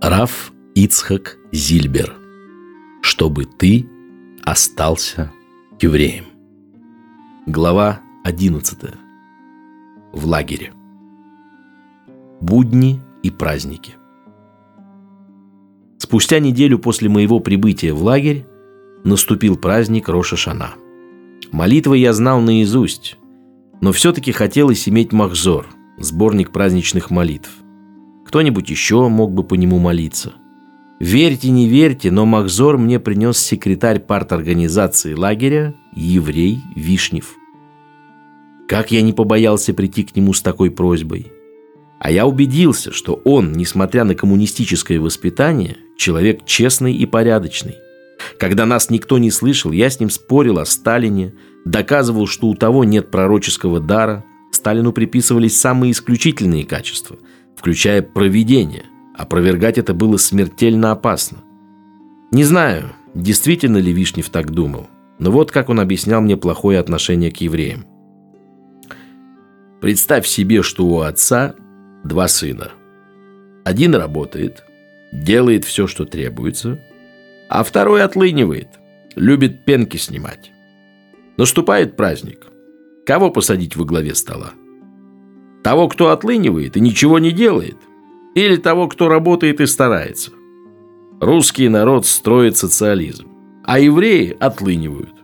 Раф Ицхак Зильбер. Чтобы ты остался евреем. Глава 11. В лагере. Будни и праздники. Спустя неделю после моего прибытия в лагерь наступил праздник Роша Шана. Молитвы я знал наизусть, но все-таки хотелось иметь Махзор, сборник праздничных молитв. Кто-нибудь еще мог бы по нему молиться. Верьте, не верьте, но Махзор мне принес секретарь парторганизации лагеря, еврей Вишнев. Как я не побоялся прийти к нему с такой просьбой. А я убедился, что он, несмотря на коммунистическое воспитание, человек честный и порядочный. Когда нас никто не слышал, я с ним спорил о Сталине, доказывал, что у того нет пророческого дара. Сталину приписывались самые исключительные качества, включая провидение. Опровергать это было смертельно опасно. Не знаю, действительно ли Вишнев так думал, но вот как он объяснял мне плохое отношение к евреям. Представь себе, что у отца два сына. Один работает, делает все, что требуется, а второй отлынивает, любит пенки снимать. Наступает праздник. Кого посадить во главе стола? Того, кто отлынивает и ничего не делает? Или того, кто работает и старается? Русский народ строит социализм, а евреи отлынивают.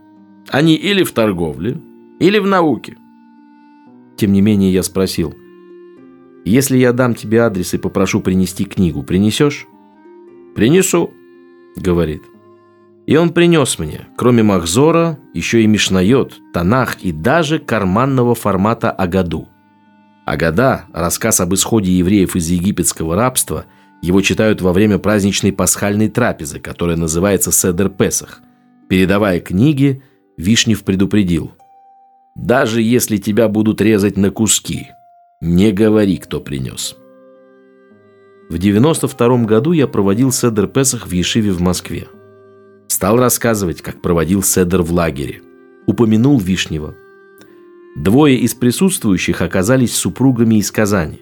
Они или в торговле, или в науке. Тем не менее, я спросил, если я дам тебе адрес и попрошу принести книгу, принесешь? Принесу, говорит. И он принес мне, кроме Махзора, еще и Мишнайот, Танах и даже карманного формата Агаду. Агада – рассказ об исходе евреев из египетского рабства, его читают во время праздничной пасхальной трапезы, которая называется Седер Песах. Передавая книги, Вишнев предупредил. «Даже если тебя будут резать на куски, не говори, кто принес». В 92 году я проводил Седер Песах в Ешиве в Москве. Стал рассказывать, как проводил Седер в лагере. Упомянул Вишнева. Двое из присутствующих оказались супругами из Казани.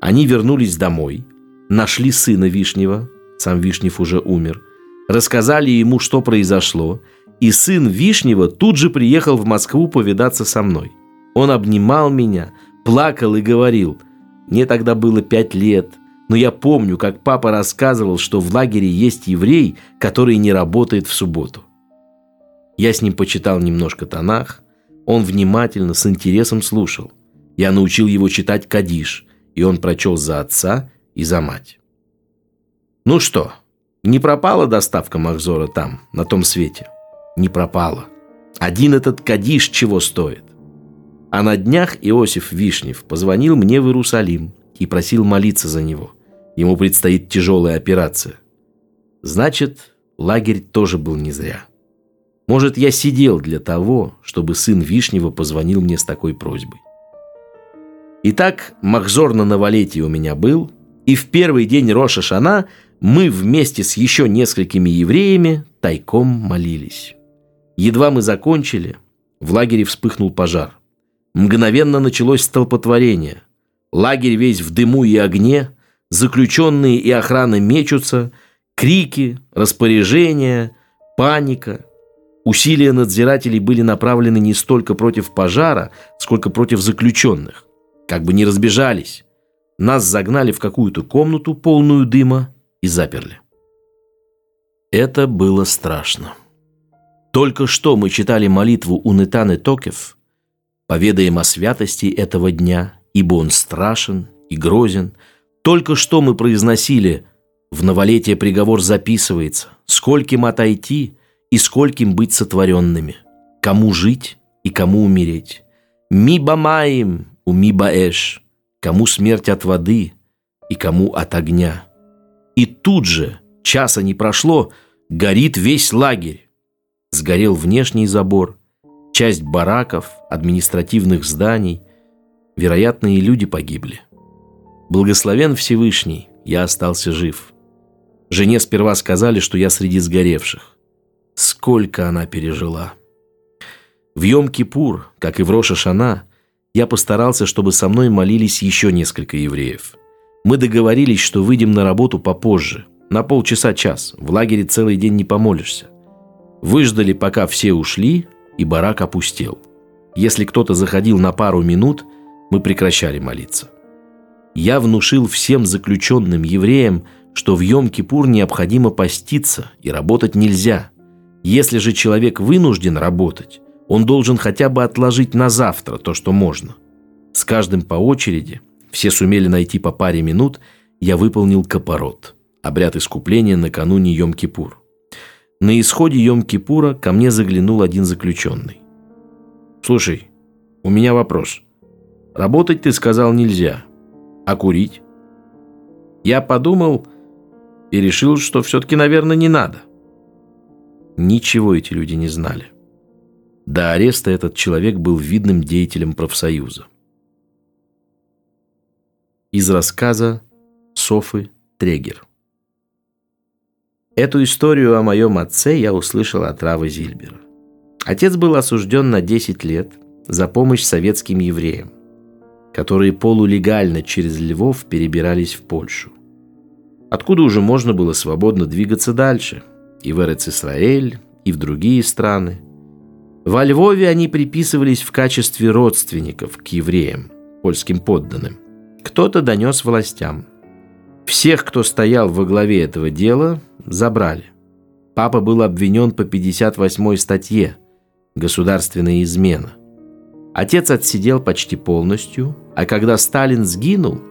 Они вернулись домой, нашли сына Вишнева, сам Вишнев уже умер, рассказали ему, что произошло, и сын Вишнева тут же приехал в Москву повидаться со мной. Он обнимал меня, плакал и говорил, «Мне тогда было пять лет, но я помню, как папа рассказывал, что в лагере есть еврей, который не работает в субботу. Я с ним почитал немножко Танах. Он внимательно, с интересом слушал. Я научил его читать Кадиш, и он прочел за отца и за мать. Ну что, не пропала доставка Махзора там, на том свете? Не пропала. Один этот Кадиш чего стоит? А на днях Иосиф Вишнев позвонил мне в Иерусалим и просил молиться за него – Ему предстоит тяжелая операция. Значит, лагерь тоже был не зря. Может, я сидел для того, чтобы сын Вишнева позвонил мне с такой просьбой. Итак, Махзор на новолетие у меня был, и в первый день Роша Шана мы вместе с еще несколькими евреями тайком молились. Едва мы закончили, в лагере вспыхнул пожар. Мгновенно началось столпотворение. Лагерь весь в дыму и огне, заключенные и охрана мечутся, крики, распоряжения, паника. Усилия надзирателей были направлены не столько против пожара, сколько против заключенных. Как бы не разбежались. Нас загнали в какую-то комнату, полную дыма, и заперли. Это было страшно. Только что мы читали молитву у Нетаны Токев, поведаем о святости этого дня, ибо он страшен и грозен – только что мы произносили «В новолетие приговор записывается, скольким отойти и скольким быть сотворенными, кому жить и кому умереть. Ми бамаим, у ми баэш, кому смерть от воды и кому от огня». И тут же, часа не прошло, горит весь лагерь. Сгорел внешний забор, часть бараков, административных зданий. Вероятно, и люди погибли. Благословен Всевышний, я остался жив. Жене сперва сказали, что я среди сгоревших. Сколько она пережила. В Йом-Кипур, как и в Роша Шана, я постарался, чтобы со мной молились еще несколько евреев. Мы договорились, что выйдем на работу попозже, на полчаса-час. В лагере целый день не помолишься. Выждали, пока все ушли, и барак опустел. Если кто-то заходил на пару минут, мы прекращали молиться. Я внушил всем заключенным евреям, что в Йом-Кипур необходимо поститься и работать нельзя. Если же человек вынужден работать, он должен хотя бы отложить на завтра то, что можно. С каждым по очереди, все сумели найти по паре минут, я выполнил капорот, обряд искупления накануне Йом-Кипур. На исходе Йом-Кипура ко мне заглянул один заключенный. «Слушай, у меня вопрос. Работать, ты сказал, нельзя. А курить?» Я подумал и решил, что все-таки, наверное, не надо. Ничего эти люди не знали. До ареста этот человек был видным деятелем профсоюза. Из рассказа Софы Трегер. Эту историю о моем отце я услышал от Равы Зильбера. Отец был осужден на 10 лет за помощь советским евреям, которые полулегально через Львов перебирались в Польшу. Откуда уже можно было свободно двигаться дальше, и в Эрец-Исраэль, и в другие страны. Во Львове они приписывались в качестве родственников к евреям, польским подданным. Кто-то донес властям – всех, кто стоял во главе этого дела, забрали. Папа был обвинен по 58 статье «Государственная измена». Отец отсидел почти полностью, а когда Сталин сгинул,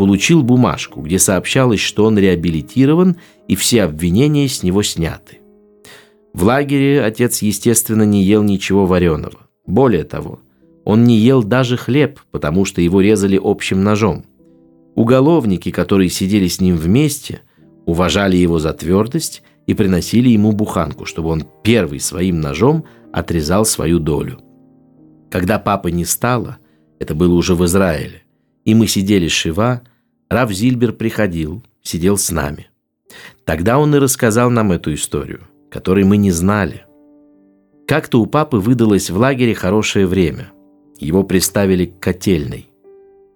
получил бумажку, где сообщалось, что он реабилитирован и все обвинения с него сняты. В лагере отец, естественно, не ел ничего вареного. Более того, он не ел даже хлеб, потому что его резали общим ножом. Уголовники, которые сидели с ним вместе, уважали его за твердость и приносили ему буханку, чтобы он первый своим ножом отрезал свою долю. Когда папы не стало, это было уже в Израиле, и мы сидели Шива, Рав Зильбер приходил, сидел с нами. Тогда он и рассказал нам эту историю, которой мы не знали. Как-то у папы выдалось в лагере хорошее время. Его приставили к котельной.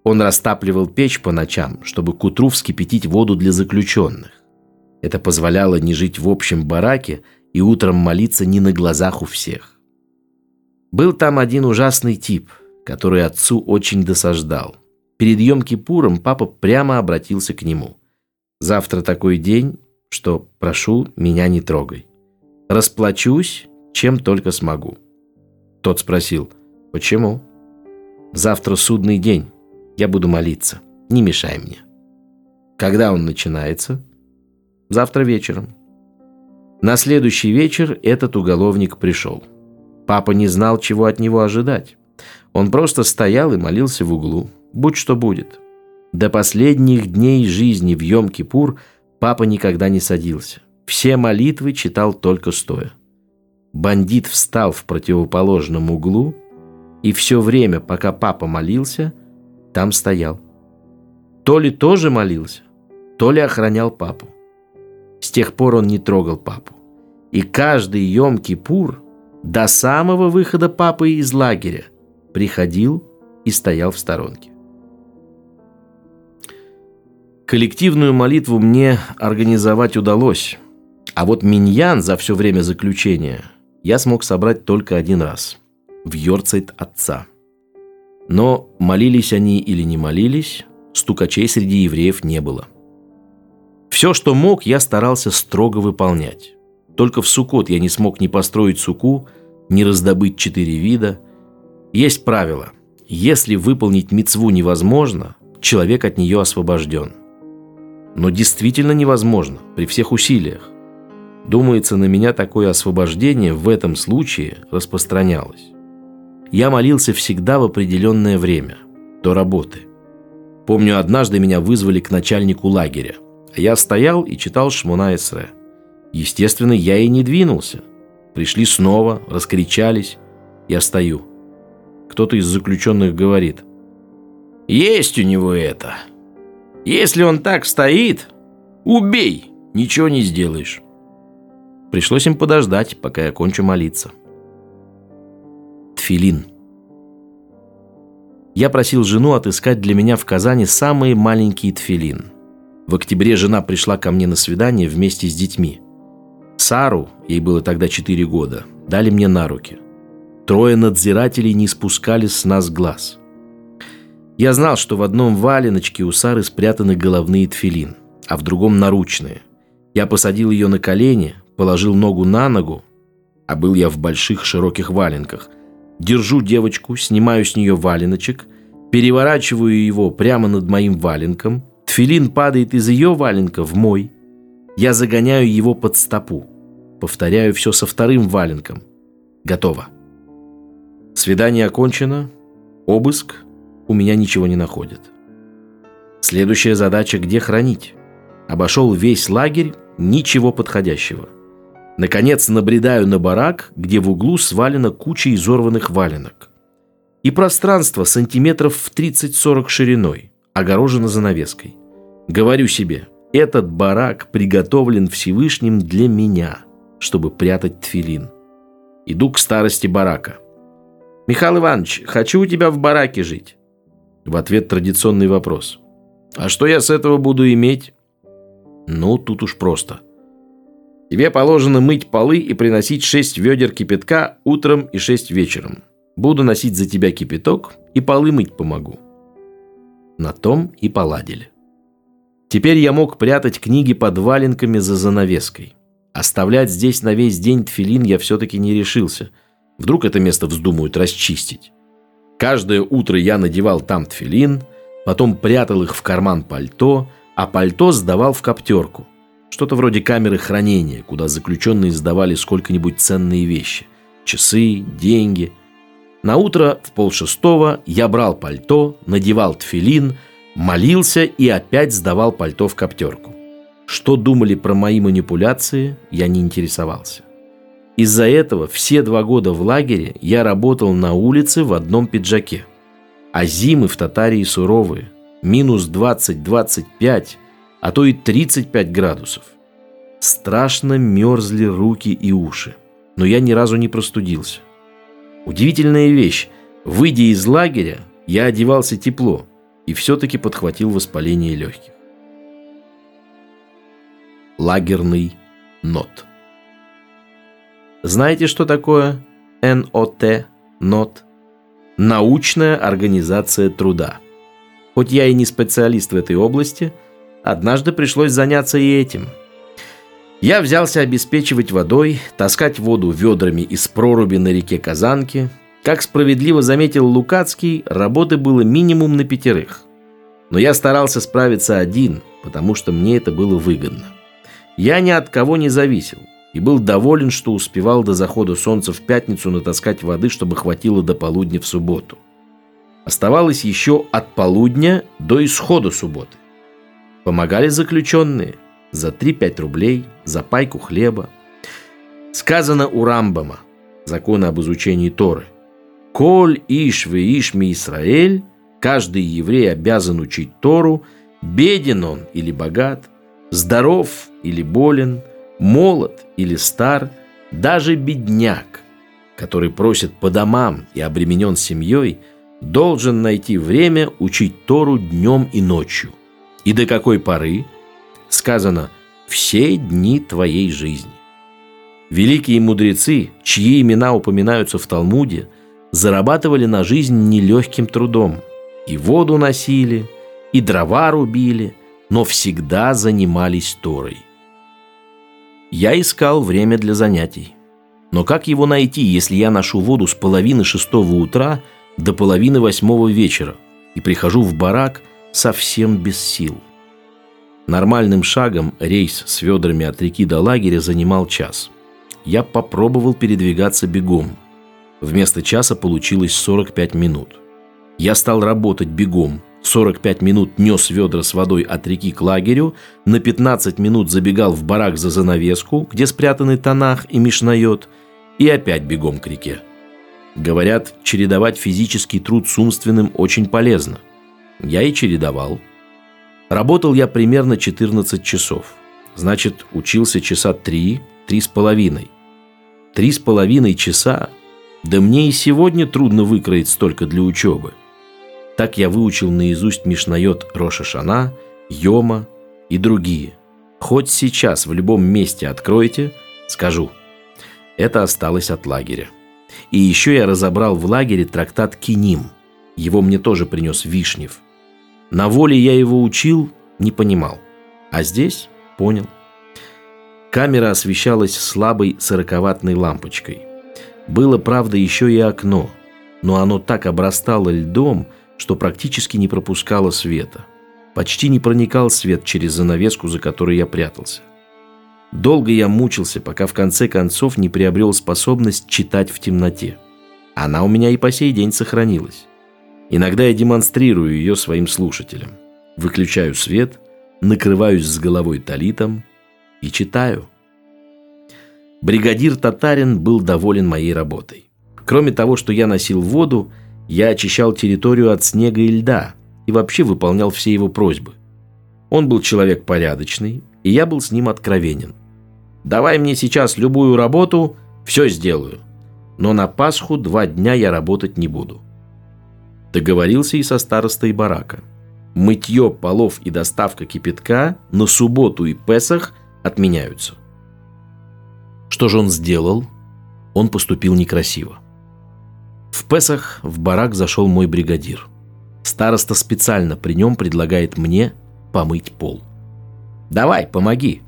Он растапливал печь по ночам, чтобы к утру вскипятить воду для заключенных. Это позволяло не жить в общем бараке и утром молиться не на глазах у всех. Был там один ужасный тип, который отцу очень досаждал. Перед Йом-Кипуром папа прямо обратился к нему. «Завтра такой день, что, прошу, меня не трогай. Расплачусь, чем только смогу». Тот спросил, «Почему?» «Завтра судный день. Я буду молиться. Не мешай мне. Когда он начинается? Завтра вечером. На следующий вечер этот уголовник пришел. Папа не знал, чего от него ожидать. Он просто стоял и молился в углу. Будь что будет. До последних дней жизни в Йом-Кипур папа никогда не садился. Все молитвы читал только стоя. Бандит встал в противоположном углу, и все время, пока папа молился – там стоял. То ли тоже молился, то ли охранял папу. С тех пор он не трогал папу. И каждый Йом-Кипур до самого выхода папы из лагеря приходил и стоял в сторонке. Коллективную молитву мне организовать удалось, а вот миньян за все время заключения я смог собрать только один раз – в Йорцайт отца – но молились они или не молились, стукачей среди евреев не было. Все, что мог, я старался строго выполнять. Только в Сукот я не смог ни построить суку, ни раздобыть четыре вида. Есть правило. Если выполнить мицву невозможно, человек от нее освобожден. Но действительно невозможно при всех усилиях. Думается, на меня такое освобождение в этом случае распространялось. Я молился всегда в определенное время, до работы. Помню, однажды меня вызвали к начальнику лагеря. А я стоял и читал Шмуна Эсре. Естественно, я и не двинулся. Пришли снова, раскричались. Я стою. Кто-то из заключенных говорит. «Есть у него это. Если он так стоит, убей, ничего не сделаешь». Пришлось им подождать, пока я кончу молиться тфилин. Я просил жену отыскать для меня в Казани самые маленькие тфилин. В октябре жена пришла ко мне на свидание вместе с детьми. Сару, ей было тогда 4 года, дали мне на руки. Трое надзирателей не спускали с нас глаз. Я знал, что в одном валеночке у Сары спрятаны головные тфилин, а в другом наручные. Я посадил ее на колени, положил ногу на ногу, а был я в больших широких валенках. Держу девочку, снимаю с нее валеночек, переворачиваю его прямо над моим валенком. Тфилин падает из ее валенка в мой. Я загоняю его под стопу. Повторяю все со вторым валенком. Готово. Свидание окончено. Обыск. У меня ничего не находят. Следующая задача – где хранить? Обошел весь лагерь, ничего подходящего. Наконец набредаю на барак, где в углу свалена куча изорванных валенок. И пространство сантиметров в 30-40 шириной, огорожено занавеской. Говорю себе, этот барак приготовлен Всевышним для меня, чтобы прятать тфилин. Иду к старости барака. «Михаил Иванович, хочу у тебя в бараке жить». В ответ традиционный вопрос. «А что я с этого буду иметь?» «Ну, тут уж просто. Тебе положено мыть полы и приносить шесть ведер кипятка утром и шесть вечером. Буду носить за тебя кипяток и полы мыть помогу». На том и поладили. Теперь я мог прятать книги под валенками за занавеской. Оставлять здесь на весь день тфилин я все-таки не решился. Вдруг это место вздумают расчистить. Каждое утро я надевал там тфилин, потом прятал их в карман пальто, а пальто сдавал в коптерку – что-то вроде камеры хранения, куда заключенные сдавали сколько-нибудь ценные вещи. Часы, деньги. На утро в полшестого я брал пальто, надевал тфилин, молился и опять сдавал пальто в коптерку. Что думали про мои манипуляции, я не интересовался. Из-за этого все два года в лагере я работал на улице в одном пиджаке. А зимы в Татарии суровые. Минус 20-25, а то и 35 градусов. Страшно мерзли руки и уши, но я ни разу не простудился. Удивительная вещь. Выйдя из лагеря, я одевался тепло и все-таки подхватил воспаление легких. Лагерный нот. Знаете, что такое НОТ, НОТ? Научная организация труда. Хоть я и не специалист в этой области – Однажды пришлось заняться и этим. Я взялся обеспечивать водой, таскать воду ведрами из проруби на реке Казанки. Как справедливо заметил Лукацкий, работы было минимум на пятерых. Но я старался справиться один, потому что мне это было выгодно. Я ни от кого не зависел и был доволен, что успевал до захода солнца в пятницу натаскать воды, чтобы хватило до полудня в субботу. Оставалось еще от полудня до исхода субботы. Помогали заключенные за 3-5 рублей, за пайку хлеба. Сказано у Рамбама, закона об изучении Торы. «Коль иш вы иш ми Исраэль» Каждый еврей обязан учить Тору, беден он или богат, здоров или болен, молод или стар, даже бедняк, который просит по домам и обременен семьей, должен найти время учить Тору днем и ночью – и до какой поры? Сказано «все дни твоей жизни». Великие мудрецы, чьи имена упоминаются в Талмуде, зарабатывали на жизнь нелегким трудом. И воду носили, и дрова рубили, но всегда занимались Торой. Я искал время для занятий. Но как его найти, если я ношу воду с половины шестого утра до половины восьмого вечера и прихожу в барак – совсем без сил. Нормальным шагом рейс с ведрами от реки до лагеря занимал час. Я попробовал передвигаться бегом. Вместо часа получилось 45 минут. Я стал работать бегом. 45 минут нес ведра с водой от реки к лагерю, на 15 минут забегал в барак за занавеску, где спрятаны Танах и Мишнайот, и опять бегом к реке. Говорят, чередовать физический труд с умственным очень полезно – я и чередовал. Работал я примерно 14 часов. Значит, учился часа три, три с половиной. Три с половиной часа? Да мне и сегодня трудно выкроить столько для учебы. Так я выучил наизусть Мишнайот Роша Шана, Йома и другие. Хоть сейчас в любом месте откроете, скажу. Это осталось от лагеря. И еще я разобрал в лагере трактат Киним. Его мне тоже принес Вишнев. На воле я его учил, не понимал. А здесь понял. Камера освещалась слабой сороковатной лампочкой. Было, правда, еще и окно, но оно так обрастало льдом, что практически не пропускало света. Почти не проникал свет через занавеску, за которой я прятался. Долго я мучился, пока в конце концов не приобрел способность читать в темноте. Она у меня и по сей день сохранилась. Иногда я демонстрирую ее своим слушателям. Выключаю свет, накрываюсь с головой талитом и читаю. Бригадир Татарин был доволен моей работой. Кроме того, что я носил воду, я очищал территорию от снега и льда и вообще выполнял все его просьбы. Он был человек порядочный, и я был с ним откровенен. «Давай мне сейчас любую работу, все сделаю. Но на Пасху два дня я работать не буду». Договорился и со старостой барака. Мытье полов и доставка кипятка на субботу и Песах отменяются. Что же он сделал? Он поступил некрасиво. В Песах в барак зашел мой бригадир. Староста специально при нем предлагает мне помыть пол. «Давай, помоги!»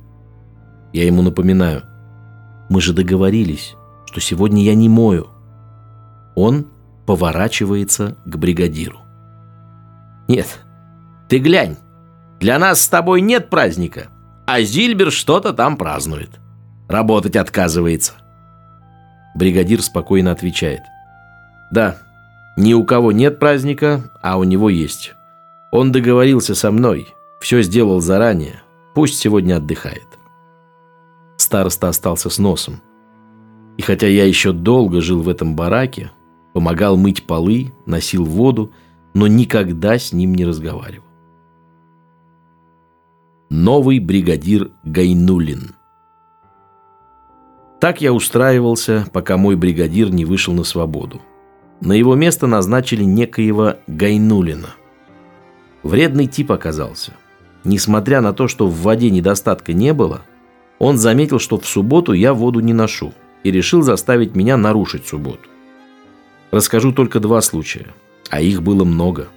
Я ему напоминаю. «Мы же договорились, что сегодня я не мою». Он поворачивается к бригадиру. «Нет, ты глянь, для нас с тобой нет праздника, а Зильбер что-то там празднует. Работать отказывается». Бригадир спокойно отвечает – да, ни у кого нет праздника, а у него есть. Он договорился со мной, все сделал заранее, пусть сегодня отдыхает. Староста остался с носом. И хотя я еще долго жил в этом бараке, помогал мыть полы, носил воду, но никогда с ним не разговаривал. Новый бригадир Гайнулин Так я устраивался, пока мой бригадир не вышел на свободу. На его место назначили некоего Гайнулина. Вредный тип оказался. Несмотря на то, что в воде недостатка не было, он заметил, что в субботу я воду не ношу и решил заставить меня нарушить субботу. Расскажу только два случая, а их было много.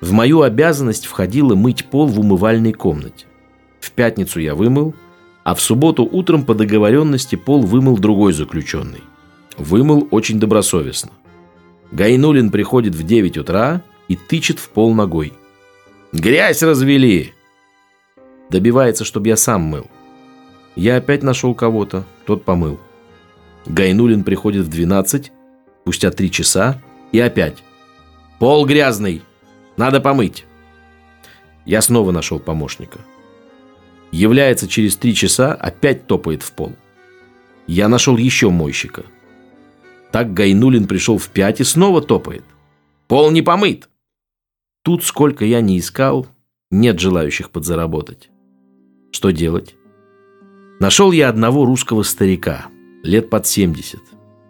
В мою обязанность входило мыть пол в умывальной комнате. В пятницу я вымыл, а в субботу утром по договоренности пол вымыл другой заключенный. Вымыл очень добросовестно. Гайнулин приходит в 9 утра и тычет в пол ногой. «Грязь развели!» Добивается, чтобы я сам мыл. Я опять нашел кого-то, тот помыл. Гайнулин приходит в 12, спустя 3 часа, и опять. «Пол грязный! Надо помыть!» Я снова нашел помощника. Является через 3 часа, опять топает в пол. Я нашел еще мойщика – так Гайнулин пришел в пять и снова топает. Пол не помыт. Тут, сколько я не искал, нет желающих подзаработать. Что делать? Нашел я одного русского старика, лет под 70.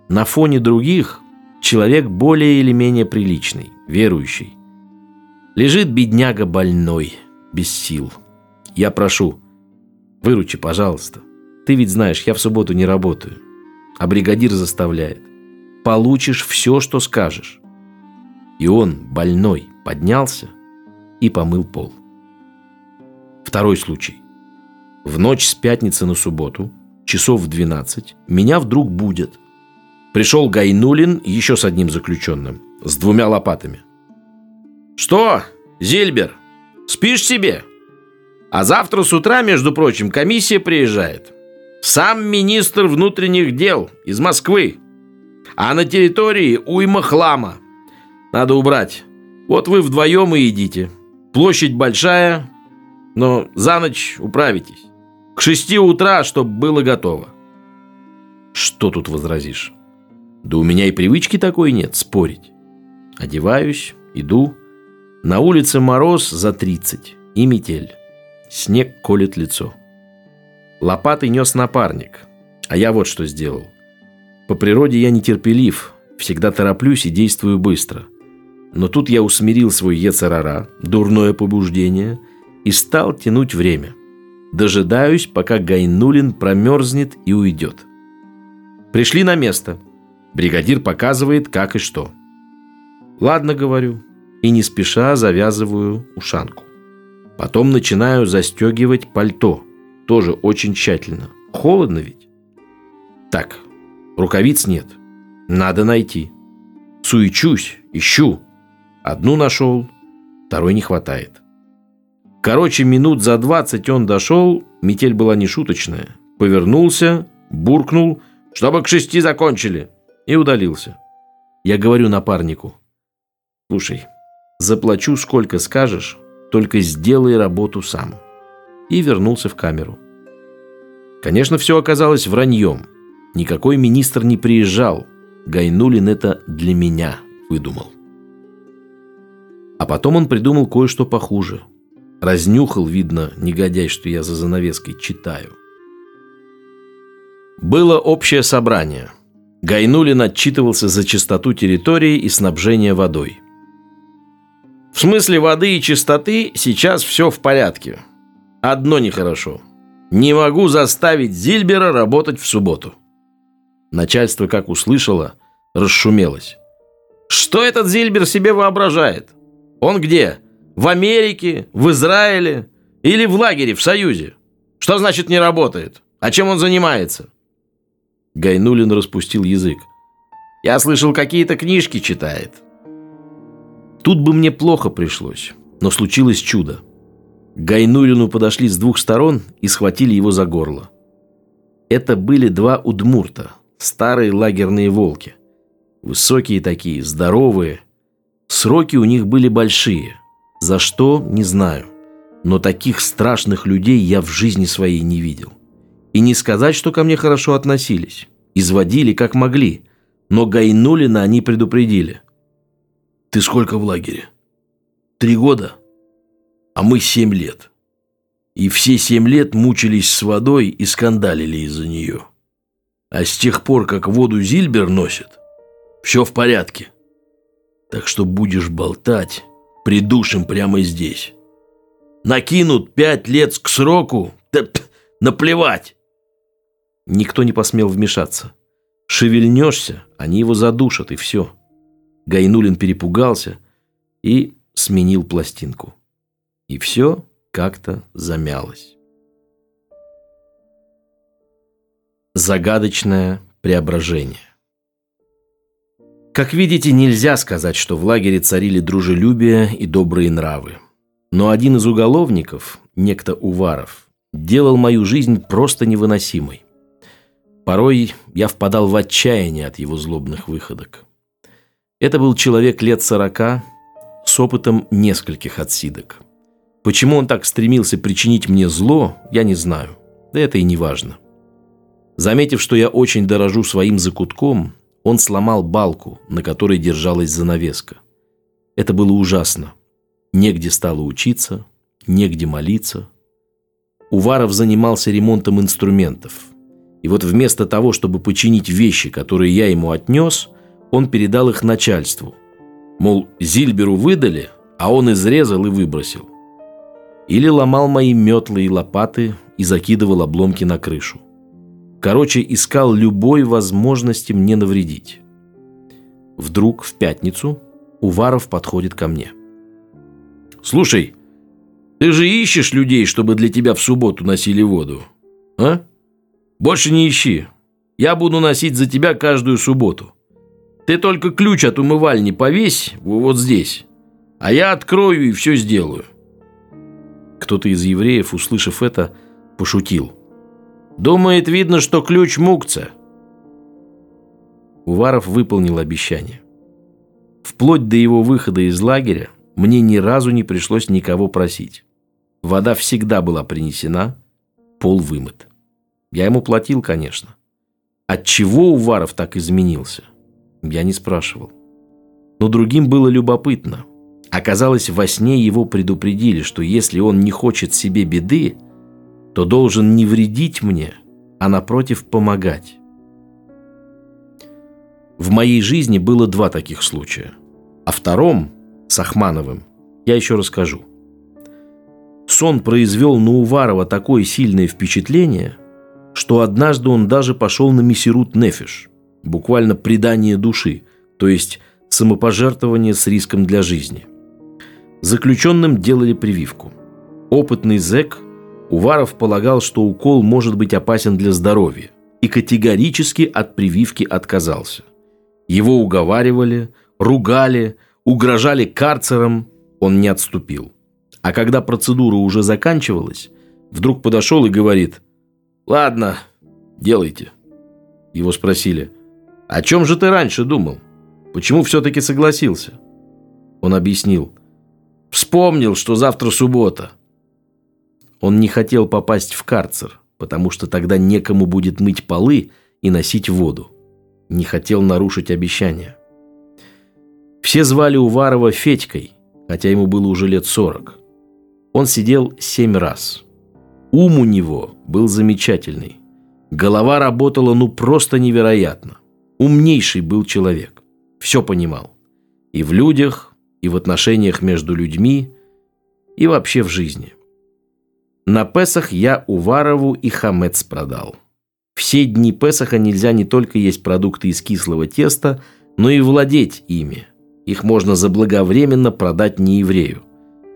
На фоне других человек более или менее приличный, верующий. Лежит бедняга больной, без сил. Я прошу, выручи, пожалуйста. Ты ведь знаешь, я в субботу не работаю. А бригадир заставляет получишь все, что скажешь. И он, больной, поднялся и помыл пол. Второй случай. В ночь с пятницы на субботу, часов в 12, меня вдруг будет. Пришел Гайнулин еще с одним заключенным, с двумя лопатами. «Что, Зильбер, спишь себе? А завтра с утра, между прочим, комиссия приезжает. Сам министр внутренних дел из Москвы. А на территории уйма хлама. Надо убрать. Вот вы вдвоем и идите. Площадь большая, но за ночь управитесь. К шести утра, чтобы было готово. Что тут возразишь? Да у меня и привычки такой нет, спорить. Одеваюсь, иду. На улице мороз за тридцать и метель. Снег колет лицо. Лопатой нес напарник. А я вот что сделал – по природе я нетерпелив, всегда тороплюсь и действую быстро. Но тут я усмирил свой ецарара, дурное побуждение, и стал тянуть время. Дожидаюсь, пока Гайнулин промерзнет и уйдет. Пришли на место. Бригадир показывает, как и что. Ладно, говорю, и не спеша завязываю ушанку. Потом начинаю застегивать пальто, тоже очень тщательно. Холодно ведь? Так, рукавиц нет. Надо найти. Суечусь, ищу. Одну нашел, второй не хватает. Короче, минут за двадцать он дошел, метель была не шуточная. Повернулся, буркнул, чтобы к шести закончили, и удалился. Я говорю напарнику, слушай, заплачу сколько скажешь, только сделай работу сам. И вернулся в камеру. Конечно, все оказалось враньем. Никакой министр не приезжал. Гайнулин это для меня выдумал. А потом он придумал кое-что похуже. Разнюхал, видно, негодяй, что я за занавеской читаю. Было общее собрание. Гайнулин отчитывался за чистоту территории и снабжение водой. В смысле воды и чистоты сейчас все в порядке. Одно нехорошо. Не могу заставить Зильбера работать в субботу. Начальство, как услышало, расшумелось. Что этот Зильбер себе воображает? Он где? В Америке? В Израиле? Или в лагере, в Союзе? Что значит не работает? А чем он занимается? Гайнулин распустил язык. Я слышал, какие-то книжки читает. Тут бы мне плохо пришлось, но случилось чудо. К Гайнулину подошли с двух сторон и схватили его за горло. Это были два удмурта, старые лагерные волки. Высокие такие, здоровые. Сроки у них были большие. За что, не знаю. Но таких страшных людей я в жизни своей не видел. И не сказать, что ко мне хорошо относились. Изводили как могли. Но Гайнулина они предупредили. «Ты сколько в лагере?» «Три года?» а мы семь лет. И все семь лет мучились с водой и скандалили из-за нее. А с тех пор, как воду Зильбер носит, все в порядке. Так что будешь болтать, придушим прямо здесь. Накинут пять лет к сроку, да наплевать. Никто не посмел вмешаться. Шевельнешься, они его задушат, и все. Гайнулин перепугался и сменил пластинку и все как-то замялось. Загадочное преображение. Как видите, нельзя сказать, что в лагере царили дружелюбие и добрые нравы. Но один из уголовников, некто Уваров, делал мою жизнь просто невыносимой. Порой я впадал в отчаяние от его злобных выходок. Это был человек лет сорока с опытом нескольких отсидок – Почему он так стремился причинить мне зло, я не знаю. Да это и не важно. Заметив, что я очень дорожу своим закутком, он сломал балку, на которой держалась занавеска. Это было ужасно. Негде стало учиться, негде молиться. Уваров занимался ремонтом инструментов. И вот вместо того, чтобы починить вещи, которые я ему отнес, он передал их начальству. Мол, Зильберу выдали, а он изрезал и выбросил. Или ломал мои метлы и лопаты и закидывал обломки на крышу. Короче, искал любой возможности мне навредить. Вдруг в пятницу Уваров подходит ко мне. «Слушай, ты же ищешь людей, чтобы для тебя в субботу носили воду, а? Больше не ищи. Я буду носить за тебя каждую субботу. Ты только ключ от умывальни повесь вот здесь, а я открою и все сделаю». Кто-то из евреев, услышав это, пошутил. «Думает, видно, что ключ мукца». Уваров выполнил обещание. Вплоть до его выхода из лагеря мне ни разу не пришлось никого просить. Вода всегда была принесена, пол вымыт. Я ему платил, конечно. От чего Уваров так изменился? Я не спрашивал. Но другим было любопытно. Оказалось, во сне его предупредили, что если он не хочет себе беды, то должен не вредить мне, а напротив помогать. В моей жизни было два таких случая. О втором с Ахмановым, я еще расскажу. Сон произвел на Уварова такое сильное впечатление, что однажды он даже пошел на мессирут нефиш, буквально предание души, то есть самопожертвование с риском для жизни. Заключенным делали прививку. Опытный зэк Уваров полагал, что укол может быть опасен для здоровья, и категорически от прививки отказался. Его уговаривали, ругали, угрожали карцером, он не отступил. А когда процедура уже заканчивалась, вдруг подошел и говорит «Ладно, делайте». Его спросили «О чем же ты раньше думал? Почему все-таки согласился?» Он объяснил «Вспомнил, что завтра суббота». Он не хотел попасть в карцер, потому что тогда некому будет мыть полы и носить воду. Не хотел нарушить обещание. Все звали Уварова Федькой, хотя ему было уже лет сорок. Он сидел семь раз. Ум у него был замечательный. Голова работала ну просто невероятно. Умнейший был человек. Все понимал. И в людях, и в отношениях между людьми, и вообще в жизни. На Песах я Уварову и хамец продал. Все дни Песаха нельзя не только есть продукты из кислого теста, но и владеть ими. Их можно заблаговременно продать нееврею.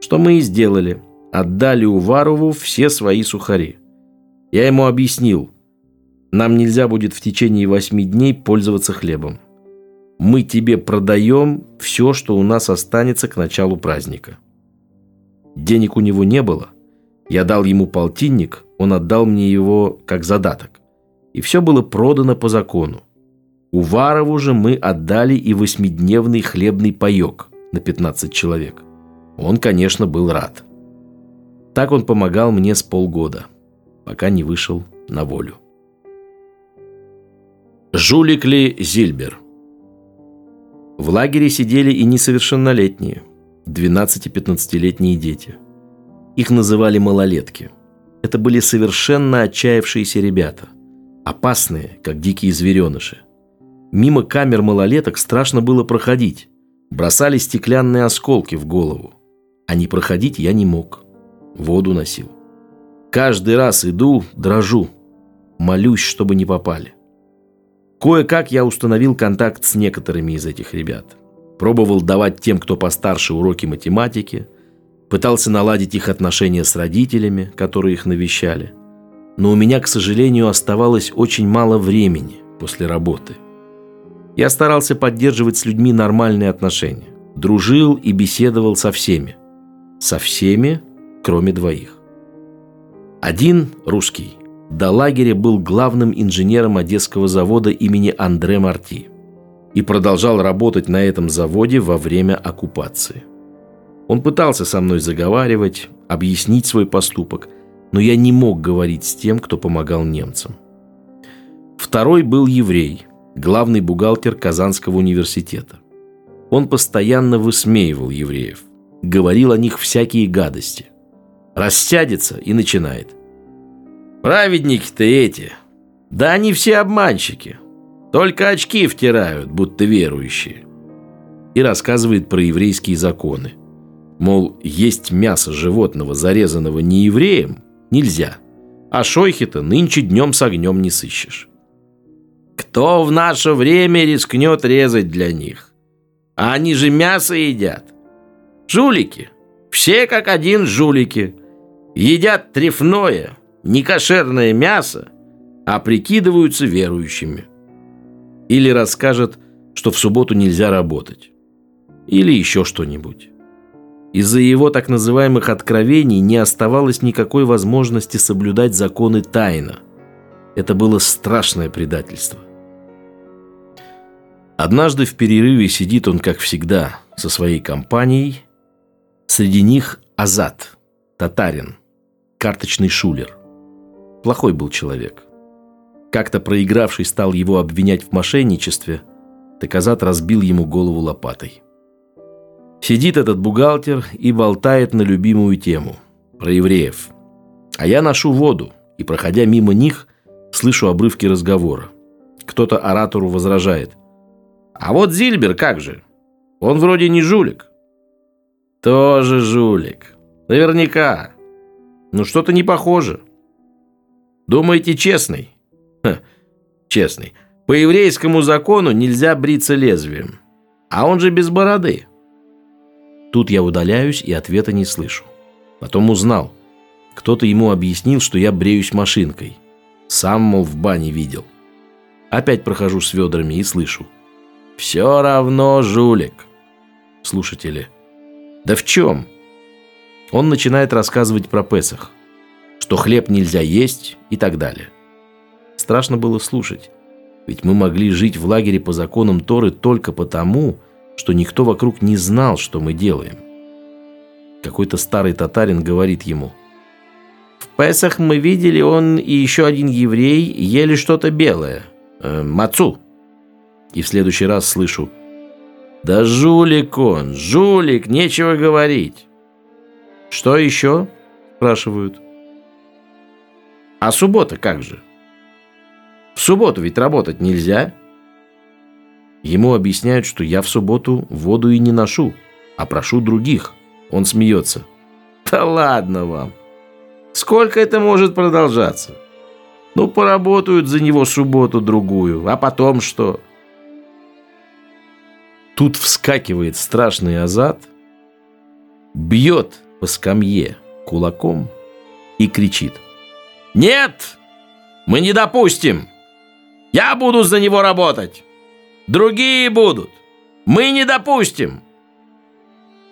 Что мы и сделали. Отдали Уварову все свои сухари. Я ему объяснил. Нам нельзя будет в течение восьми дней пользоваться хлебом. Мы тебе продаем все, что у нас останется к началу праздника. Денег у него не было. Я дал ему полтинник, он отдал мне его как задаток. И все было продано по закону. Уварову же мы отдали и восьмидневный хлебный паек на 15 человек. Он, конечно, был рад. Так он помогал мне с полгода, пока не вышел на волю. Жулик ли Зильбер? В лагере сидели и несовершеннолетние, 12-15-летние дети – их называли малолетки. Это были совершенно отчаявшиеся ребята. Опасные, как дикие звереныши. Мимо камер малолеток страшно было проходить. Бросали стеклянные осколки в голову. А не проходить я не мог. Воду носил. Каждый раз иду, дрожу. Молюсь, чтобы не попали. Кое-как я установил контакт с некоторыми из этих ребят. Пробовал давать тем, кто постарше, уроки математики – Пытался наладить их отношения с родителями, которые их навещали. Но у меня, к сожалению, оставалось очень мало времени после работы. Я старался поддерживать с людьми нормальные отношения. Дружил и беседовал со всеми. Со всеми, кроме двоих. Один, русский, до лагеря был главным инженером Одесского завода имени Андре Марти и продолжал работать на этом заводе во время оккупации. Он пытался со мной заговаривать, объяснить свой поступок, но я не мог говорить с тем, кто помогал немцам. Второй был еврей, главный бухгалтер Казанского университета. Он постоянно высмеивал евреев, говорил о них всякие гадости. Растядется и начинает. «Праведники-то эти! Да они все обманщики! Только очки втирают, будто верующие!» И рассказывает про еврейские законы – Мол, есть мясо животного, зарезанного не евреем, нельзя. А шойхи-то нынче днем с огнем не сыщешь. Кто в наше время рискнет резать для них? А они же мясо едят. Жулики. Все как один жулики. Едят трефное, некошерное мясо, а прикидываются верующими. Или расскажет, что в субботу нельзя работать. Или еще что-нибудь. Из-за его так называемых откровений не оставалось никакой возможности соблюдать законы тайно. Это было страшное предательство. Однажды в перерыве сидит он, как всегда, со своей компанией. Среди них Азат, татарин, карточный шулер. Плохой был человек. Как-то проигравший стал его обвинять в мошенничестве, так Азат разбил ему голову лопатой. Сидит этот бухгалтер и болтает на любимую тему – про евреев. А я ношу воду, и, проходя мимо них, слышу обрывки разговора. Кто-то оратору возражает. «А вот Зильбер как же? Он вроде не жулик. Тоже жулик. Наверняка. Ну что-то не похоже. Думаете, честный? Ха, честный. По еврейскому закону нельзя бриться лезвием. А он же без бороды. Тут я удаляюсь и ответа не слышу. Потом узнал. Кто-то ему объяснил, что я бреюсь машинкой. Сам, мол, в бане видел. Опять прохожу с ведрами и слышу. «Все равно жулик». Слушатели. «Да в чем?» Он начинает рассказывать про Песах, что хлеб нельзя есть и так далее. Страшно было слушать, ведь мы могли жить в лагере по законам Торы только потому, что никто вокруг не знал, что мы делаем. Какой-то старый татарин говорит ему – в Песах мы видели, он и еще один еврей ели что-то белое. Э, мацу. И в следующий раз слышу. Да жулик он, жулик, нечего говорить. Что еще? Спрашивают. А суббота как же? В субботу ведь работать нельзя. Ему объясняют, что я в субботу воду и не ношу, а прошу других. Он смеется. Да ладно вам. Сколько это может продолжаться? Ну, поработают за него субботу-другую, а потом что? Тут вскакивает страшный азат, бьет по скамье кулаком и кричит. «Нет! Мы не допустим! Я буду за него работать! Другие будут! Мы не допустим!»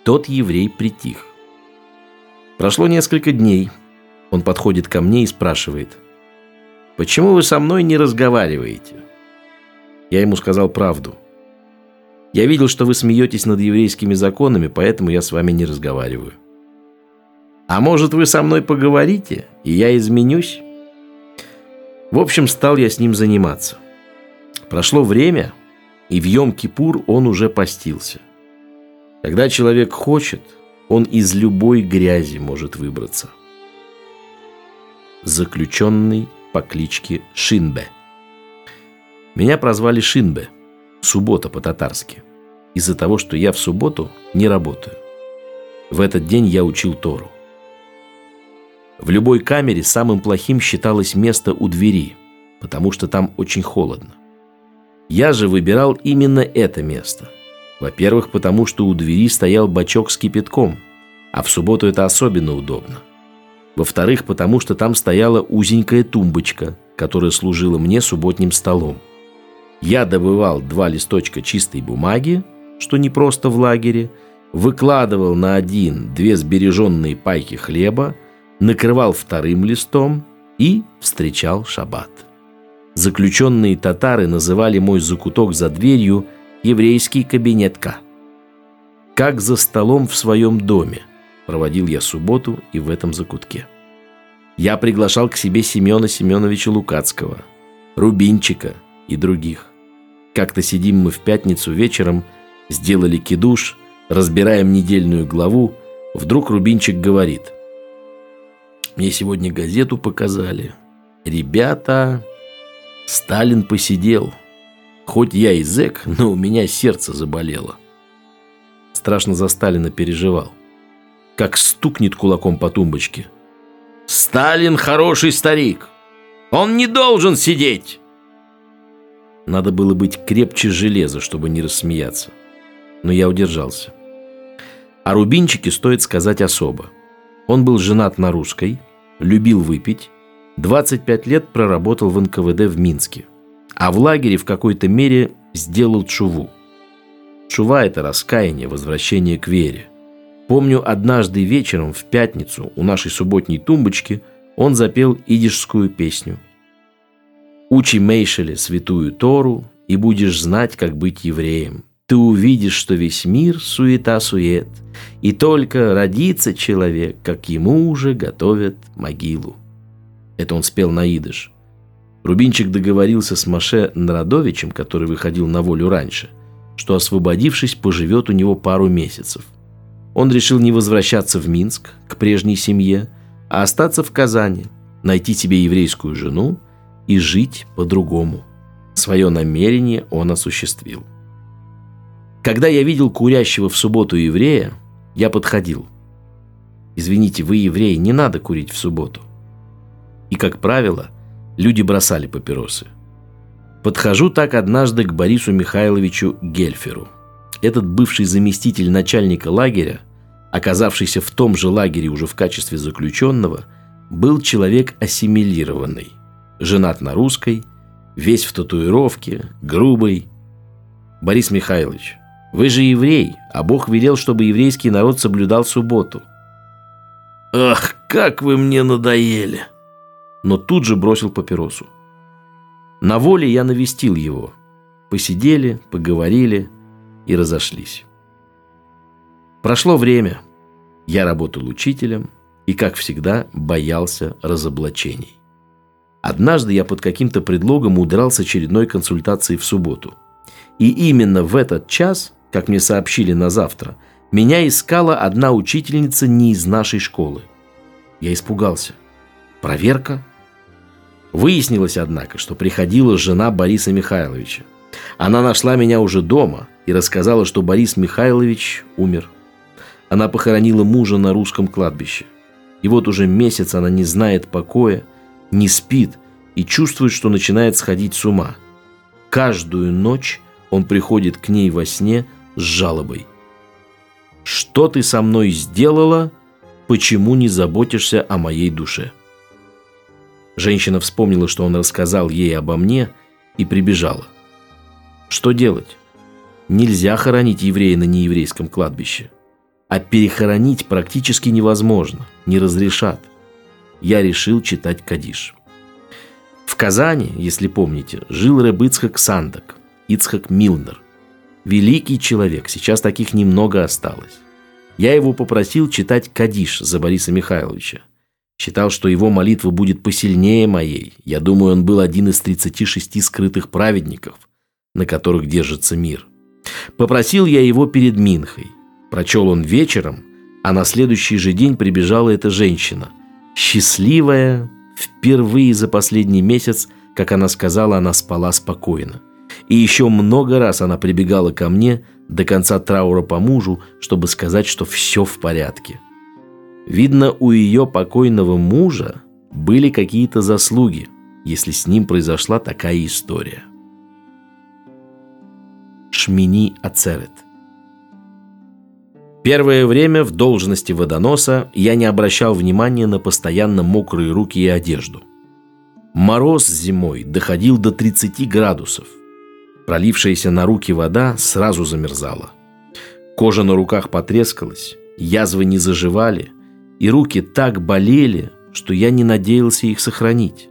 Тот еврей притих. Прошло несколько дней – он подходит ко мне и спрашивает, «Почему вы со мной не разговариваете?» Я ему сказал правду. «Я видел, что вы смеетесь над еврейскими законами, поэтому я с вами не разговариваю». «А может, вы со мной поговорите, и я изменюсь?» В общем, стал я с ним заниматься. Прошло время, и в Йом-Кипур он уже постился. Когда человек хочет, он из любой грязи может выбраться – заключенный по кличке Шинбе. Меня прозвали Шинбе, суббота по-татарски, из-за того, что я в субботу не работаю. В этот день я учил Тору. В любой камере самым плохим считалось место у двери, потому что там очень холодно. Я же выбирал именно это место. Во-первых, потому что у двери стоял бачок с кипятком, а в субботу это особенно удобно – во-вторых, потому что там стояла узенькая тумбочка, которая служила мне субботним столом. Я добывал два листочка чистой бумаги, что не просто в лагере, выкладывал на один две сбереженные пайки хлеба, накрывал вторым листом и встречал шаббат. Заключенные татары называли мой закуток за дверью еврейский кабинетка. Как за столом в своем доме – проводил я субботу и в этом закутке. Я приглашал к себе Семена Семеновича Лукацкого, Рубинчика и других. Как-то сидим мы в пятницу вечером, сделали кидуш, разбираем недельную главу, вдруг Рубинчик говорит. Мне сегодня газету показали. Ребята, Сталин посидел. Хоть я и зэк, но у меня сердце заболело. Страшно за Сталина переживал как стукнет кулаком по тумбочке. «Сталин хороший старик! Он не должен сидеть!» Надо было быть крепче железа, чтобы не рассмеяться. Но я удержался. О Рубинчике стоит сказать особо. Он был женат на русской, любил выпить, 25 лет проработал в НКВД в Минске, а в лагере в какой-то мере сделал чуву. Чува – это раскаяние, возвращение к вере. Помню, однажды вечером в пятницу у нашей субботней тумбочки он запел идишскую песню. «Учи Мейшеле святую Тору, и будешь знать, как быть евреем. Ты увидишь, что весь мир суета-сует, и только родится человек, как ему уже готовят могилу». Это он спел на идыш. Рубинчик договорился с Маше Народовичем, который выходил на волю раньше, что, освободившись, поживет у него пару месяцев. Он решил не возвращаться в Минск, к прежней семье, а остаться в Казани, найти себе еврейскую жену и жить по-другому. Свое намерение он осуществил. Когда я видел курящего в субботу еврея, Я подходил. Извините, вы евреи, не надо курить в субботу. И, как правило, люди бросали папиросы. Подхожу так однажды к Борису Михайловичу Гельферу. Этот бывший заместитель начальника лагеря, оказавшийся в том же лагере уже в качестве заключенного, был человек ассимилированный, женат на русской, весь в татуировке, грубый. Борис Михайлович, вы же еврей, а Бог велел, чтобы еврейский народ соблюдал субботу. Ах, как вы мне надоели! Но тут же бросил папиросу. На воле я навестил его. Посидели, поговорили и разошлись. Прошло время. Я работал учителем и, как всегда, боялся разоблачений. Однажды я под каким-то предлогом удрал с очередной консультации в субботу. И именно в этот час, как мне сообщили на завтра, меня искала одна учительница не из нашей школы. Я испугался. Проверка? Выяснилось, однако, что приходила жена Бориса Михайловича. Она нашла меня уже дома и рассказала, что Борис Михайлович умер. Она похоронила мужа на русском кладбище. И вот уже месяц она не знает покоя, не спит и чувствует, что начинает сходить с ума. Каждую ночь он приходит к ней во сне с жалобой. «Что ты со мной сделала? Почему не заботишься о моей душе?» Женщина вспомнила, что он рассказал ей обо мне, и прибежала. Что делать? Нельзя хоронить еврея на нееврейском кладбище. А перехоронить практически невозможно, не разрешат. Я решил читать Кадиш. В Казани, если помните, жил Рэб Ицхак Сандак, Ицхак Милнер. Великий человек, сейчас таких немного осталось. Я его попросил читать Кадиш за Бориса Михайловича. Считал, что его молитва будет посильнее моей. Я думаю, он был один из 36 скрытых праведников, на которых держится мир. Попросил я его перед Минхой. Прочел он вечером, а на следующий же день прибежала эта женщина. Счастливая, впервые за последний месяц, как она сказала, она спала спокойно. И еще много раз она прибегала ко мне до конца траура по мужу, чтобы сказать, что все в порядке. Видно, у ее покойного мужа были какие-то заслуги, если с ним произошла такая история. Шмини Ацерет Первое время в должности водоноса я не обращал внимания на постоянно мокрые руки и одежду. Мороз зимой доходил до 30 градусов. Пролившаяся на руки вода сразу замерзала. Кожа на руках потрескалась, язвы не заживали – и руки так болели, что я не надеялся их сохранить.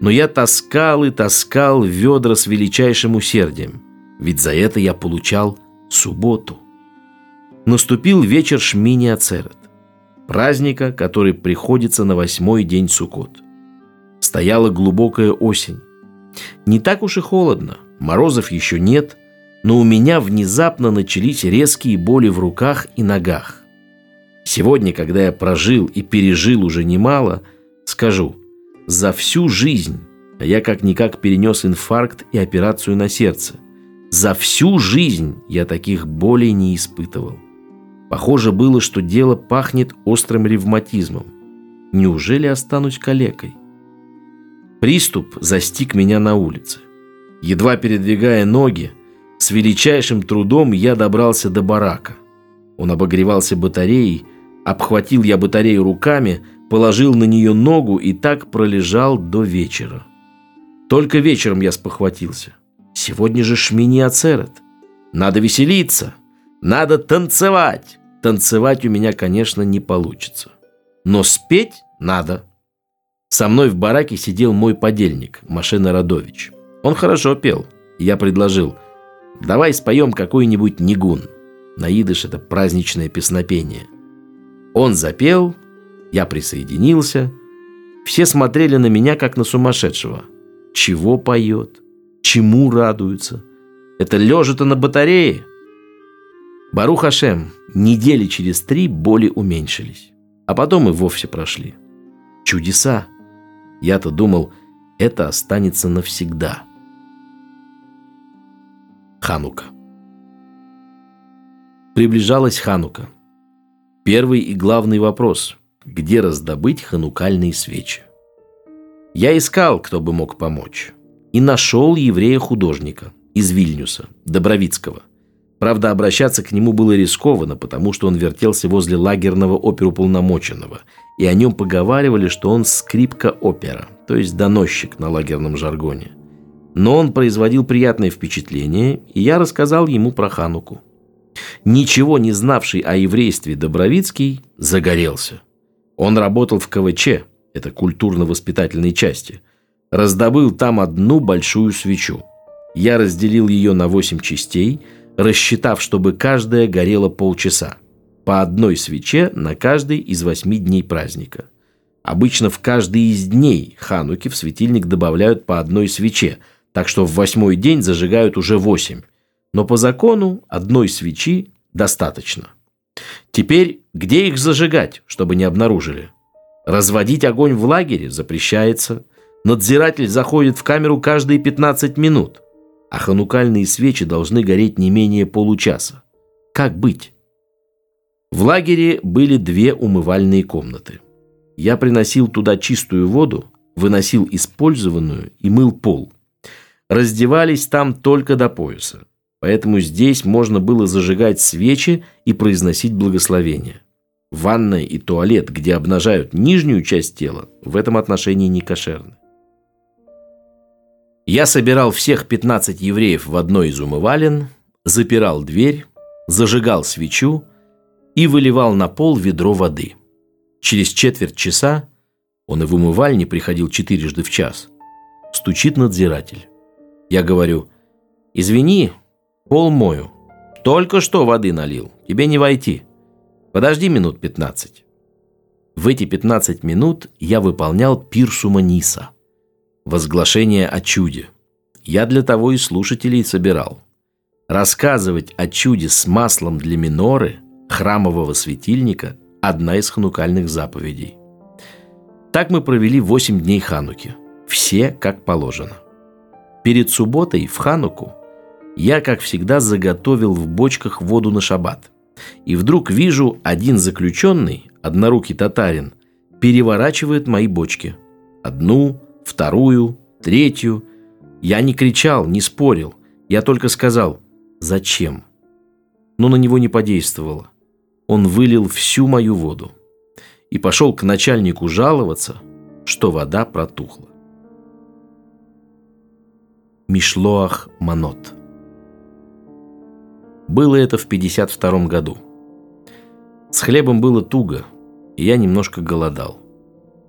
Но я таскал и таскал ведра с величайшим усердием, ведь за это я получал субботу. Наступил вечер Шмини Ацерет, праздника, который приходится на восьмой день Суккот. Стояла глубокая осень. Не так уж и холодно, морозов еще нет, но у меня внезапно начались резкие боли в руках и ногах. Сегодня, когда я прожил и пережил уже немало, скажу, за всю жизнь я как-никак перенес инфаркт и операцию на сердце. За всю жизнь я таких болей не испытывал. Похоже было, что дело пахнет острым ревматизмом. Неужели останусь калекой? Приступ застиг меня на улице. Едва передвигая ноги, с величайшим трудом я добрался до барака. Он обогревался батареей, Обхватил я батарею руками, положил на нее ногу и так пролежал до вечера. Только вечером я спохватился. Сегодня же Шмини Ацерет. Надо веселиться. Надо танцевать. Танцевать у меня, конечно, не получится. Но спеть надо. Со мной в бараке сидел мой подельник, Машина Радович. Он хорошо пел. Я предложил, давай споем какой-нибудь нигун. На идыш это праздничное песнопение – он запел, я присоединился. Все смотрели на меня, как на сумасшедшего. Чего поет? Чему радуется? Это лежа-то на батарее? Барух Хашем, недели через три боли уменьшились. А потом и вовсе прошли. Чудеса. Я-то думал, это останется навсегда. Ханука. Приближалась Ханука – Первый и главный вопрос – где раздобыть ханукальные свечи? Я искал, кто бы мог помочь. И нашел еврея-художника из Вильнюса, Добровицкого. Правда, обращаться к нему было рискованно, потому что он вертелся возле лагерного оперуполномоченного, и о нем поговаривали, что он скрипка-опера, то есть доносчик на лагерном жаргоне. Но он производил приятное впечатление, и я рассказал ему про Хануку. Ничего не знавший о еврействе Добровицкий загорелся. Он работал в КВЧ, это культурно-воспитательной части, раздобыл там одну большую свечу. Я разделил ее на восемь частей, рассчитав, чтобы каждая горела полчаса. По одной свече на каждый из восьми дней праздника. Обычно в каждый из дней Хануки в светильник добавляют по одной свече, так что в восьмой день зажигают уже восемь. Но по закону одной свечи достаточно. Теперь где их зажигать, чтобы не обнаружили? Разводить огонь в лагере запрещается. Надзиратель заходит в камеру каждые 15 минут. А ханукальные свечи должны гореть не менее получаса. Как быть? В лагере были две умывальные комнаты. Я приносил туда чистую воду, выносил использованную и мыл пол. Раздевались там только до пояса. Поэтому здесь можно было зажигать свечи и произносить благословение. Ванная и туалет, где обнажают нижнюю часть тела, в этом отношении не кошерны. Я собирал всех 15 евреев в одной из умывалин, запирал дверь, зажигал свечу и выливал на пол ведро воды. Через четверть часа, он и в умывальне приходил четырежды в час, стучит надзиратель. Я говорю, извини, пол мою, только что воды налил, тебе не войти. Подожди минут 15. В эти 15 минут я выполнял пирсума Ниса. Возглашение о чуде. Я для того и слушателей собирал. Рассказывать о чуде с маслом для миноры, храмового светильника – одна из ханукальных заповедей. Так мы провели 8 дней Хануки. Все как положено. Перед субботой в Хануку я, как всегда, заготовил в бочках воду на шаббат – и вдруг вижу, один заключенный, однорукий татарин, переворачивает мои бочки. Одну, вторую, третью. Я не кричал, не спорил. Я только сказал «Зачем?». Но на него не подействовало. Он вылил всю мою воду. И пошел к начальнику жаловаться, что вода протухла. Мишлоах Манот – было это в 52 году. С хлебом было туго, и я немножко голодал.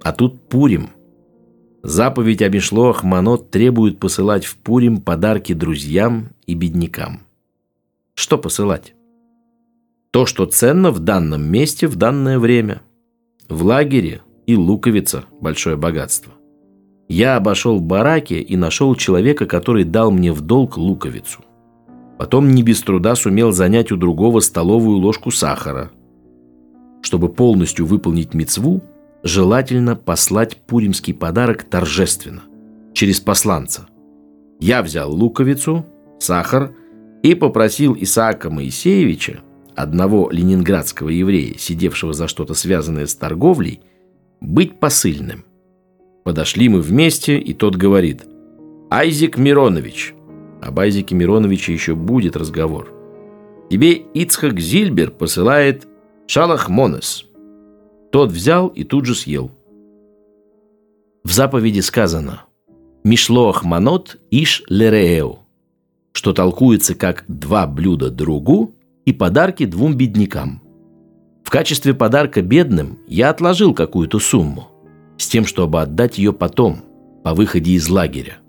А тут Пурим. Заповедь о Мишлоах Манот требует посылать в Пурим подарки друзьям и беднякам. Что посылать? То, что ценно в данном месте в данное время. В лагере и луковица – большое богатство. Я обошел бараки и нашел человека, который дал мне в долг луковицу. Потом не без труда сумел занять у другого столовую ложку сахара. Чтобы полностью выполнить мецву, желательно послать пуримский подарок торжественно, через посланца. Я взял луковицу, сахар и попросил Исаака Моисеевича, одного ленинградского еврея, сидевшего за что-то связанное с торговлей, быть посыльным. Подошли мы вместе, и тот говорит, «Айзек Миронович, об Айзеке Мироновиче еще будет разговор. Тебе Ицхак Зильбер посылает Шалах Монес. Тот взял и тут же съел. В заповеди сказано «Мишлоах манот иш лереэу», что толкуется как «два блюда другу» и подарки двум беднякам. В качестве подарка бедным я отложил какую-то сумму, с тем, чтобы отдать ее потом, по выходе из лагеря.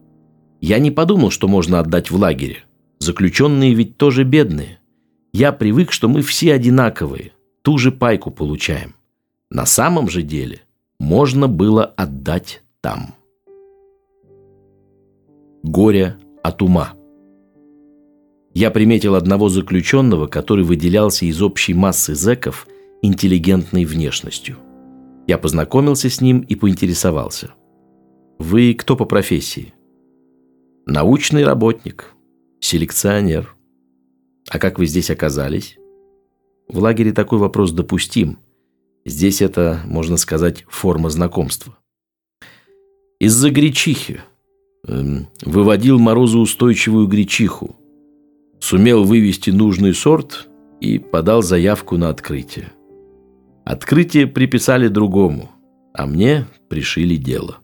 Я не подумал, что можно отдать в лагере. Заключенные ведь тоже бедные. Я привык, что мы все одинаковые, ту же пайку получаем. На самом же деле можно было отдать там. Горе от ума. Я приметил одного заключенного, который выделялся из общей массы зэков интеллигентной внешностью. Я познакомился с ним и поинтересовался. «Вы кто по профессии?» Научный работник, селекционер. А как вы здесь оказались? В лагере такой вопрос допустим. Здесь это, можно сказать, форма знакомства. Из-за гречихи. Эм, выводил морозоустойчивую гречиху. Сумел вывести нужный сорт и подал заявку на открытие. Открытие приписали другому, а мне пришили дело.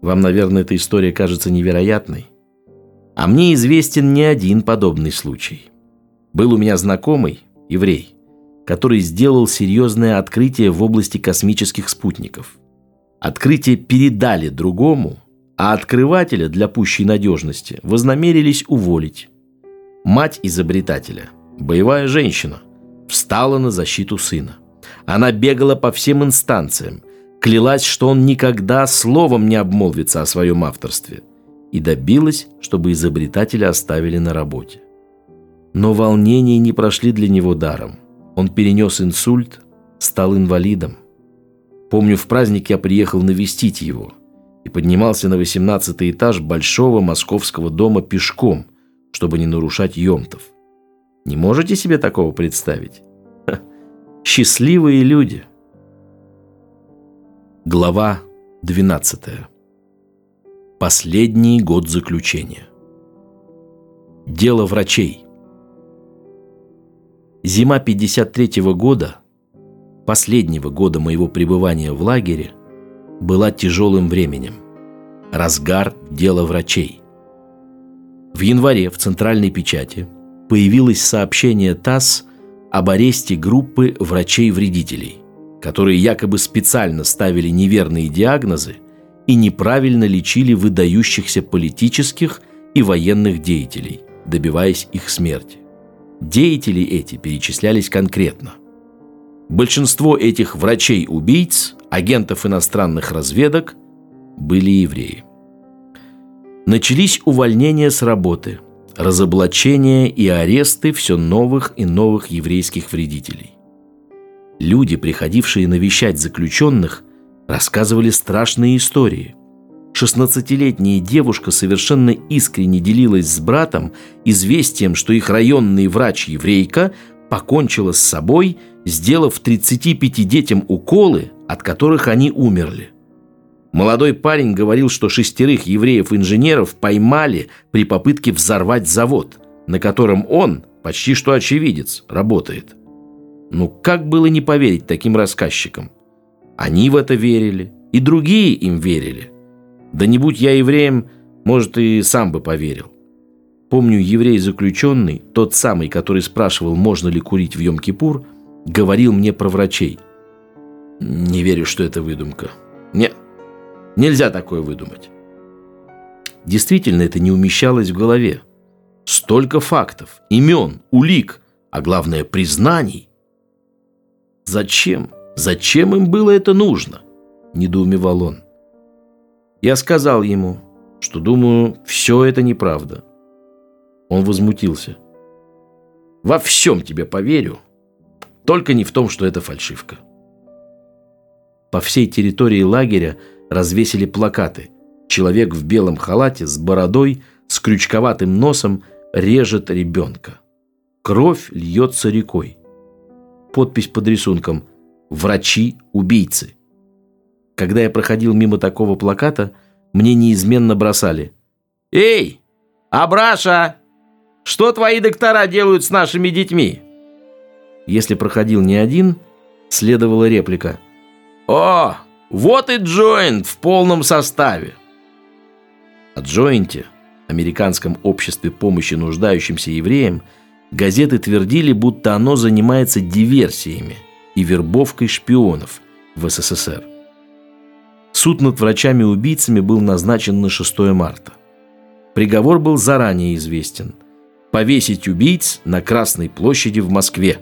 Вам, наверное, эта история кажется невероятной. А мне известен не один подобный случай. Был у меня знакомый, еврей, который сделал серьезное открытие в области космических спутников. Открытие передали другому, а открывателя для пущей надежности вознамерились уволить. Мать изобретателя, боевая женщина, встала на защиту сына. Она бегала по всем инстанциям, клялась, что он никогда словом не обмолвится о своем авторстве, и добилась, чтобы изобретателя оставили на работе. Но волнения не прошли для него даром. Он перенес инсульт, стал инвалидом. Помню, в праздник я приехал навестить его и поднимался на 18 этаж большого московского дома пешком, чтобы не нарушать емтов. Не можете себе такого представить? Ха. Счастливые люди. Глава 12. Последний год заключения. Дело врачей. Зима 53 -го года, последнего года моего пребывания в лагере, была тяжелым временем. Разгар дела врачей. В январе в центральной печати появилось сообщение ТАСС об аресте группы врачей-вредителей, которые якобы специально ставили неверные диагнозы и неправильно лечили выдающихся политических и военных деятелей, добиваясь их смерти. Деятели эти перечислялись конкретно. Большинство этих врачей-убийц, агентов иностранных разведок, были евреи. Начались увольнения с работы, разоблачения и аресты все новых и новых еврейских вредителей. Люди, приходившие навещать заключенных, рассказывали страшные истории. 16-летняя девушка совершенно искренне делилась с братом известием, что их районный врач-еврейка покончила с собой, сделав 35 детям уколы, от которых они умерли. Молодой парень говорил, что шестерых евреев-инженеров поймали при попытке взорвать завод, на котором он, почти что очевидец, работает. Ну как было не поверить таким рассказчикам? Они в это верили, и другие им верили – да не будь я евреем, может, и сам бы поверил. Помню, еврей-заключенный, тот самый, который спрашивал, можно ли курить в Йом-Кипур, говорил мне про врачей. Не верю, что это выдумка. Нет, нельзя такое выдумать. Действительно, это не умещалось в голове. Столько фактов, имен, улик, а главное, признаний. Зачем? Зачем им было это нужно? Недоумевал он. Я сказал ему, что думаю, все это неправда. Он возмутился. Во всем тебе поверю, только не в том, что это фальшивка. По всей территории лагеря развесили плакаты. Человек в белом халате с бородой, с крючковатым носом режет ребенка. Кровь льется рекой. Подпись под рисунком «Врачи-убийцы». Когда я проходил мимо такого плаката, мне неизменно бросали. «Эй, Абраша! Что твои доктора делают с нашими детьми?» Если проходил не один, следовала реплика. «О, вот и Джойнт в полном составе!» О Джойнте, американском обществе помощи нуждающимся евреям, газеты твердили, будто оно занимается диверсиями и вербовкой шпионов в СССР. Суд над врачами-убийцами был назначен на 6 марта. Приговор был заранее известен. Повесить убийц на Красной площади в Москве.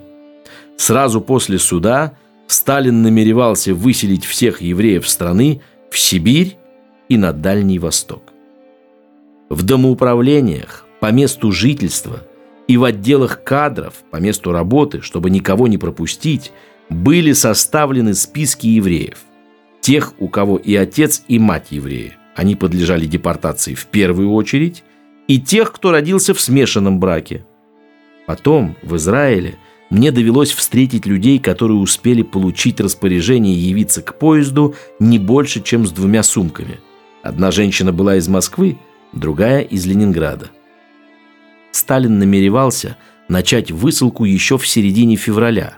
Сразу после суда Сталин намеревался выселить всех евреев страны в Сибирь и на Дальний Восток. В домоуправлениях, по месту жительства и в отделах кадров, по месту работы, чтобы никого не пропустить, были составлены списки евреев – тех, у кого и отец, и мать евреи. Они подлежали депортации в первую очередь, и тех, кто родился в смешанном браке. Потом в Израиле мне довелось встретить людей, которые успели получить распоряжение явиться к поезду не больше, чем с двумя сумками. Одна женщина была из Москвы, другая из Ленинграда. Сталин намеревался начать высылку еще в середине февраля,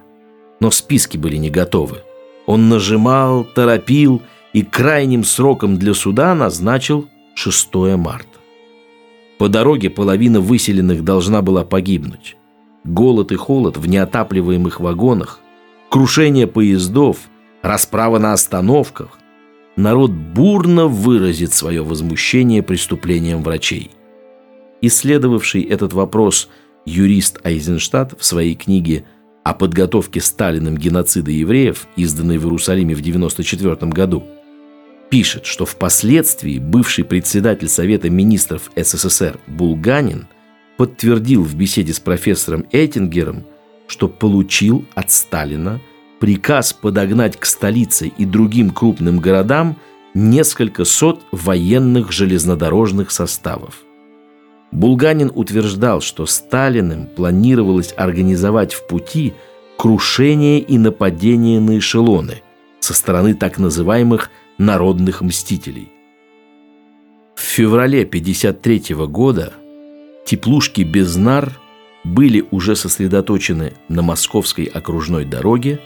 но списки были не готовы. Он нажимал, торопил и крайним сроком для суда назначил 6 марта. По дороге половина выселенных должна была погибнуть. Голод и холод в неотапливаемых вагонах, крушение поездов, расправа на остановках. Народ бурно выразит свое возмущение преступлением врачей. Исследовавший этот вопрос юрист Айзенштадт в своей книге о подготовке Сталиным геноцида евреев, изданной в Иерусалиме в 1994 году, пишет, что впоследствии бывший председатель Совета министров СССР Булганин – подтвердил в беседе с профессором Эттингером, что получил от Сталина приказ подогнать к столице и другим крупным городам несколько сот военных железнодорожных составов. Булганин утверждал, что Сталиным планировалось организовать в пути крушение и нападение на эшелоны со стороны так называемых народных мстителей. В феврале 1953 года Теплушки без нар были уже сосредоточены на Московской окружной дороге,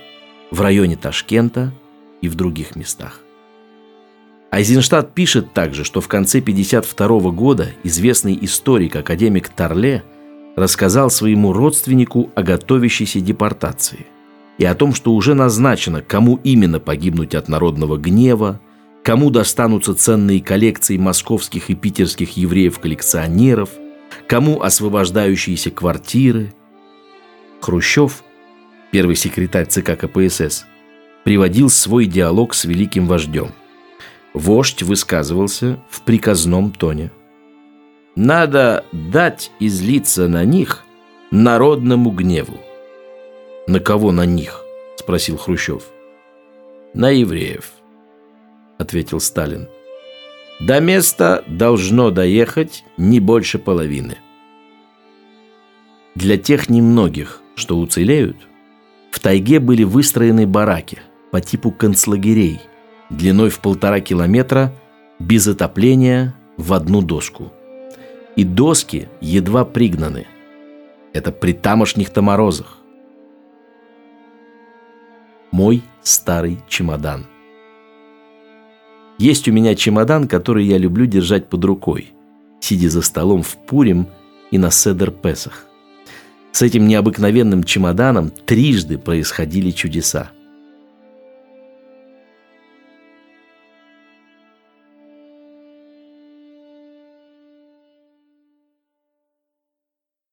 в районе Ташкента и в других местах. Айзенштадт пишет также, что в конце 1952 года известный историк академик Тарле рассказал своему родственнику о готовящейся депортации и о том, что уже назначено, кому именно погибнуть от народного гнева, кому достанутся ценные коллекции московских и питерских евреев-коллекционеров – кому освобождающиеся квартиры. Хрущев, первый секретарь ЦК КПСС, приводил свой диалог с великим вождем. Вождь высказывался в приказном тоне. «Надо дать излиться на них народному гневу». «На кого на них?» – спросил Хрущев. «На евреев», – ответил Сталин. До места должно доехать не больше половины. Для тех немногих, что уцелеют, в тайге были выстроены бараки по типу концлагерей, длиной в полтора километра, без отопления в одну доску. И доски едва пригнаны. Это при тамошних-то морозах. Мой старый чемодан. Есть у меня чемодан, который я люблю держать под рукой, сидя за столом в Пурим и на Седер Песах. С этим необыкновенным чемоданом трижды происходили чудеса –